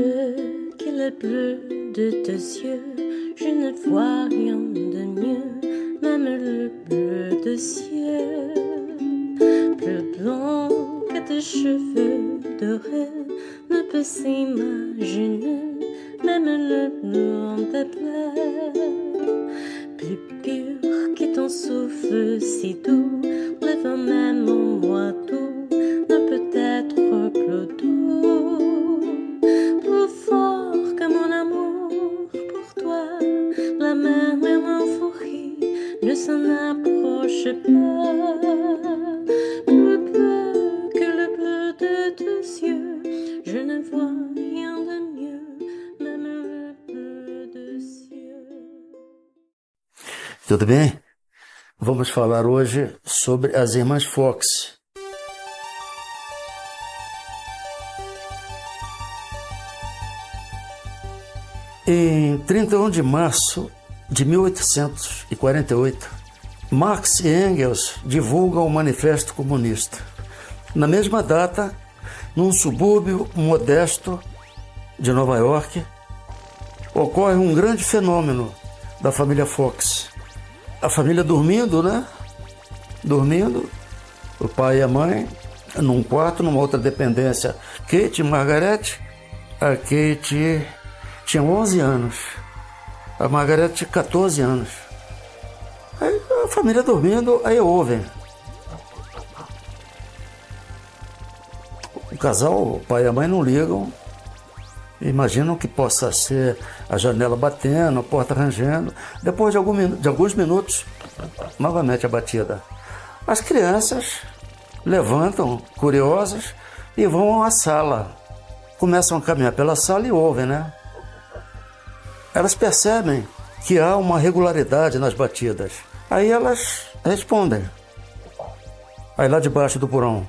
bleu que le bleu de tes yeux. Je ne vois rien de mieux, même le bleu de ciel. Plus blanc que tes cheveux dorés ne peut s'imaginer, même le blanc des plaies. Plus pur que ton souffle si doux, je ne vois rien. Tudo bem? Vamos falar hoje sobre as irmãs Fox. Em 31 de março de 1848, Marx e Engels divulgam o Manifesto Comunista. Na mesma data, num subúrbio modesto de Nova York, ocorre um grande fenômeno da família Fox. A família dormindo, né? Dormindo, o pai e a mãe, num quarto, numa outra dependência. Kate e Margaret. A Kate tinha 11 anos. A Margaret tinha 14 anos. Aí a família dormindo, aí ouvem. Casal, o pai e a mãe não ligam. Imaginam que possa ser a janela batendo, a porta rangendo. Depois de, algum, de alguns minutos, novamente a batida. As crianças levantam, curiosas, e vão à sala. Começam a caminhar pela sala e ouvem, né? Elas percebem que há uma regularidade nas batidas. Aí elas respondem. Aí lá debaixo do porão.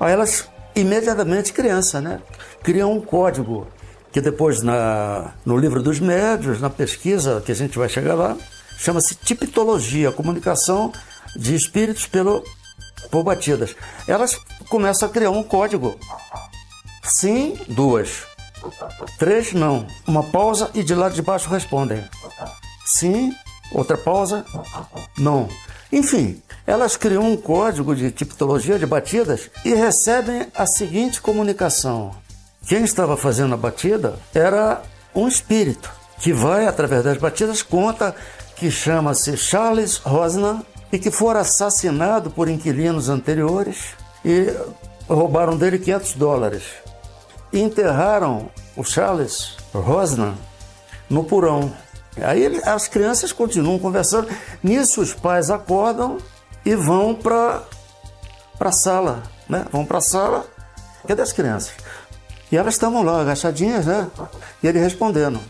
Elas, imediatamente criança, né? Criam um código que depois na, no livro dos médios, na pesquisa que a gente vai chegar lá, chama-se tipitologia, comunicação de espíritos pelo, por batidas. Elas começam a criar um código. Sim, duas. Três, não. Uma pausa e de lá de baixo respondem. Sim, outra pausa, não. Enfim, elas criam um código de tipologia de batidas e recebem a seguinte comunicação. Quem estava fazendo a batida era um espírito que vai, através das batidas, conta que chama-se Charles Rosnan e que fora assassinado por inquilinos anteriores e roubaram dele 500 dólares e enterraram o Charles Rosnan no porão. Aí as crianças continuam conversando. Nisso os pais acordam e vão para a sala, né? Vão para a sala. Cadê as crianças? E elas estavam lá agachadinhas, né? E ele respondendo.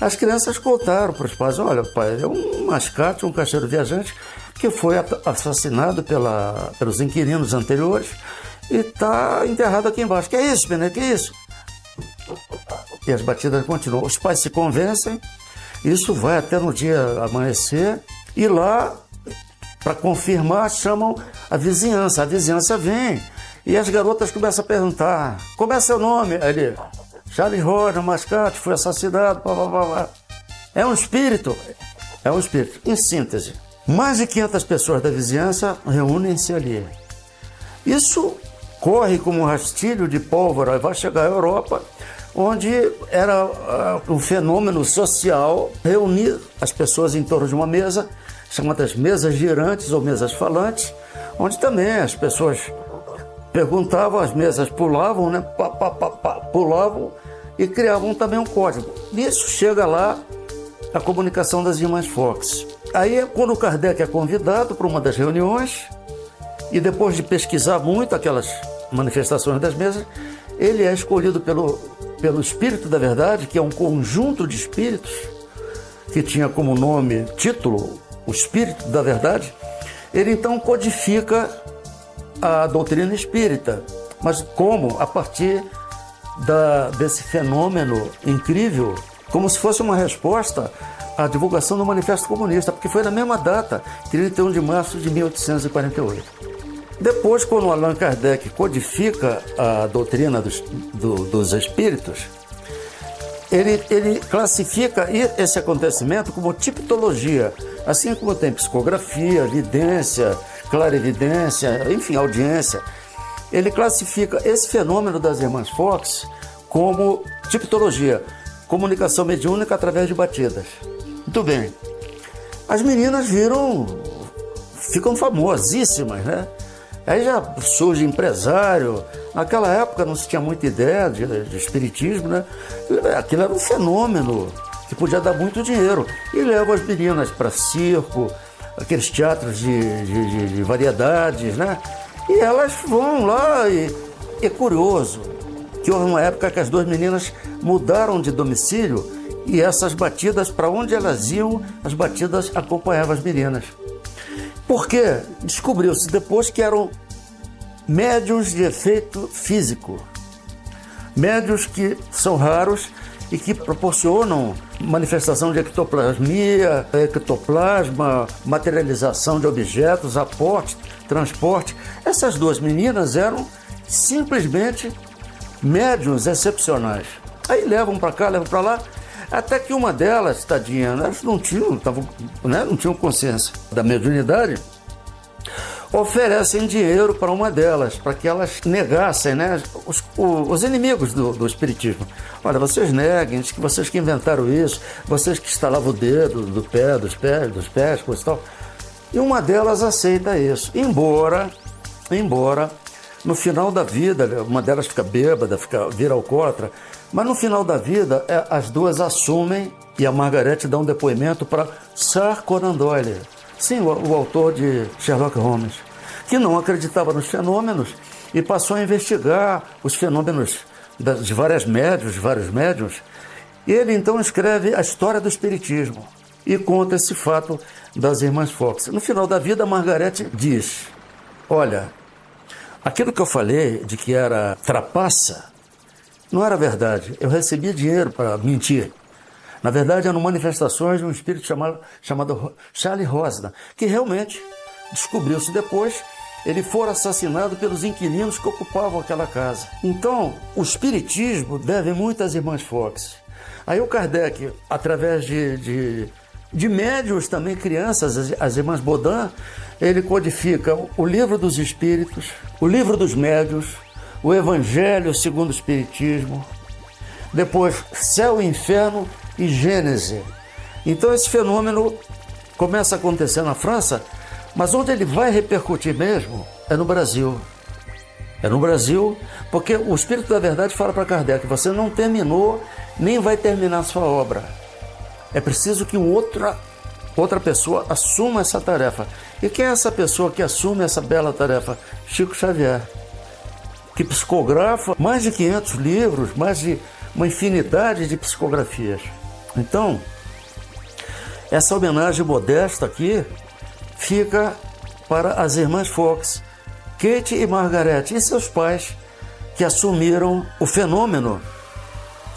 As crianças contaram para os pais: olha, pai, é um mascate, um caixeiro viajante que foi assassinado pela, pelos inquilinos anteriores e está enterrado aqui embaixo. Que é isso, Bené? Que é isso? E as batidas continuam. Os pais se convencem, isso vai até no dia amanhecer, e lá, para confirmar, chamam a vizinhança. A vizinhança vem. E as garotas começam a perguntar: como é seu nome? Aí ele, Charles Roger, mascate, foi assassinado, blá, blá, blá. É um espírito. É um espírito. Em síntese, mais de 500 pessoas da vizinhança reúnem-se ali. Isso corre como um rastilho de pólvora, vai chegar à Europa, onde era ah, um fenômeno social reunir as pessoas em torno de uma mesa, chamadas mesas girantes ou mesas falantes, onde também as pessoas perguntavam, as mesas pulavam, né? Pá, pá, pá, pulavam e criavam também um código. Nisso chega lá a comunicação das irmãs Fox. Aí, quando o Kardec é convidado para uma das reuniões, e depois de pesquisar muito aquelas manifestações das mesas, ele é escolhido pelo, pelo Espírito da Verdade, que é um conjunto de espíritos, que tinha como nome, título, o Espírito da Verdade. Ele então codifica a doutrina espírita. Mas como? A partir da, desse fenômeno incrível, como se fosse uma resposta à divulgação do Manifesto Comunista, porque foi na mesma data, 31 de março de 1848. Depois, quando Allan Kardec codifica a doutrina dos, do, dos espíritos, ele, ele classifica esse acontecimento como tipologia, assim como tem psicografia, evidência, clarividência, enfim, audiência. Ele classifica esse fenômeno das irmãs Fox como tipologia, comunicação mediúnica através de batidas. Muito bem. As meninas viram, ficam famosíssimas, né? Aí já surge empresário. Naquela época não se tinha muita ideia de, de espiritismo, né? Aquilo era um fenômeno que podia dar muito dinheiro. E leva as meninas para circo, aqueles teatros de, de, de, variedades, né? E elas vão lá e é curioso que houve uma época que as duas meninas mudaram de domicílio e essas batidas, para onde elas iam, as batidas acompanhavam as meninas. Porque descobriu-se depois que eram médios de efeito físico. Médios que são raros e que proporcionam manifestação de ectoplasmia, ectoplasma, materialização de objetos, aporte, transporte. Essas duas meninas eram simplesmente médios excepcionais. Aí levam para cá, levam para lá, até que uma delas, tadinha, elas não tinham, tavam, né, não tinham consciência da mediunidade, oferecem dinheiro para uma delas, para que elas negassem, né, os, os inimigos do, do, espiritismo. Olha, vocês neguem, que vocês que inventaram isso, vocês que instalavam o dedo do pé, dos pés, dos pés, coisa e tal. E uma delas aceita isso, embora, embora no final da vida, uma delas fica bêbada, fica, vira alcoólatra, mas no final da vida, é, as duas assumem e a Margarete dá um depoimento para Sir Conan Doyle, sim, o, o autor de Sherlock Holmes, que não acreditava nos fenômenos e passou a investigar os fenômenos de várias médios, de vários médios. E ele então escreve a história do espiritismo e conta esse fato das irmãs Fox. No final da vida, Margarete diz: Olha, aquilo que eu falei de que era trapaça, não era verdade. Eu recebia dinheiro para mentir. Na verdade, eram manifestações de um espírito chamado, chamado Charlie Rosna, que realmente descobriu-se depois ele for assassinado pelos inquilinos que ocupavam aquela casa. Então, o espiritismo deve muito às irmãs Fox. Aí o Kardec, através de, de, de médios também, crianças, as, as irmãs Baudin, ele codifica o livro dos espíritos, o livro dos médios, o Evangelho segundo o Espiritismo, depois Céu e Inferno e Gênese. Então esse fenômeno começa a acontecer na França, mas onde ele vai repercutir mesmo é no Brasil. É no Brasil, porque o Espírito da Verdade fala para Kardec: você não terminou, nem vai terminar sua obra. É preciso que outra, outra pessoa assuma essa tarefa. E quem é essa pessoa que assume essa bela tarefa? Chico Xavier que psicografa mais de 500 livros, mais de uma infinidade de psicografias. Então, essa homenagem modesta aqui fica para as irmãs Fox, Kate e Margaret e seus pais, que assumiram o fenômeno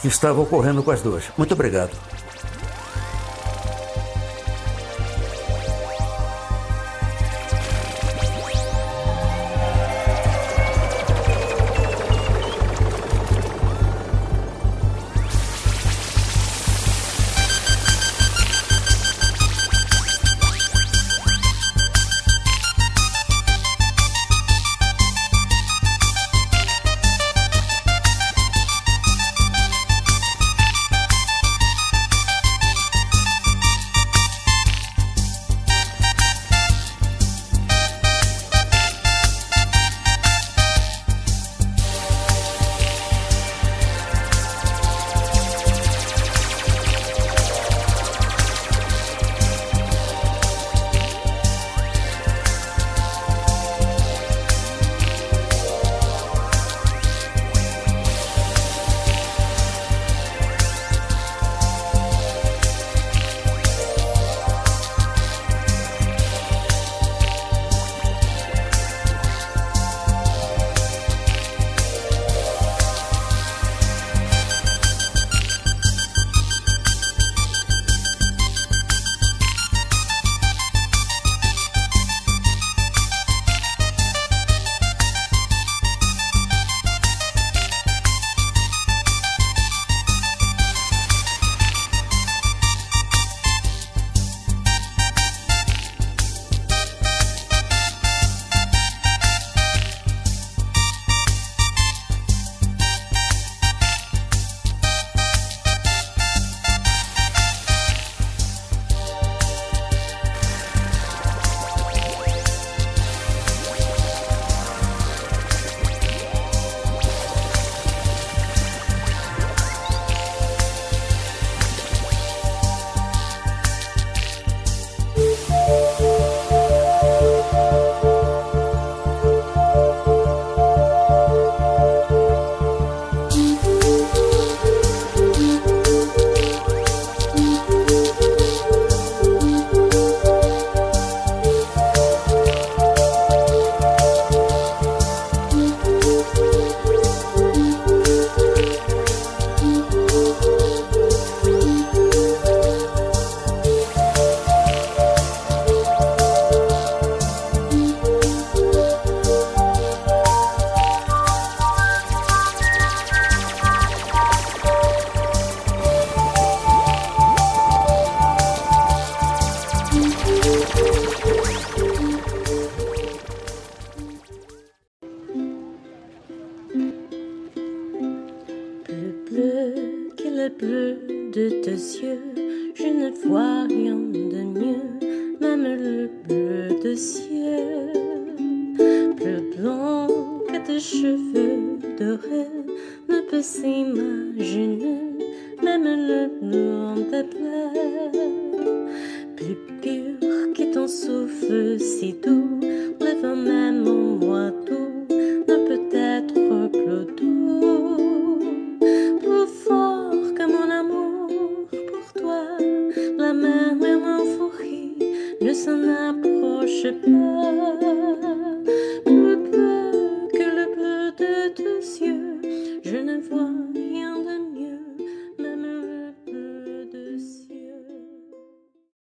que estava ocorrendo com as duas. Muito obrigado. Ne vois rien de mieux, même le bleu de ciel. Plus blanc que tes cheveux dorés ne peut s'imaginer, même le blanc des plaies. Plus pur que ton souffle si doux, le même au mois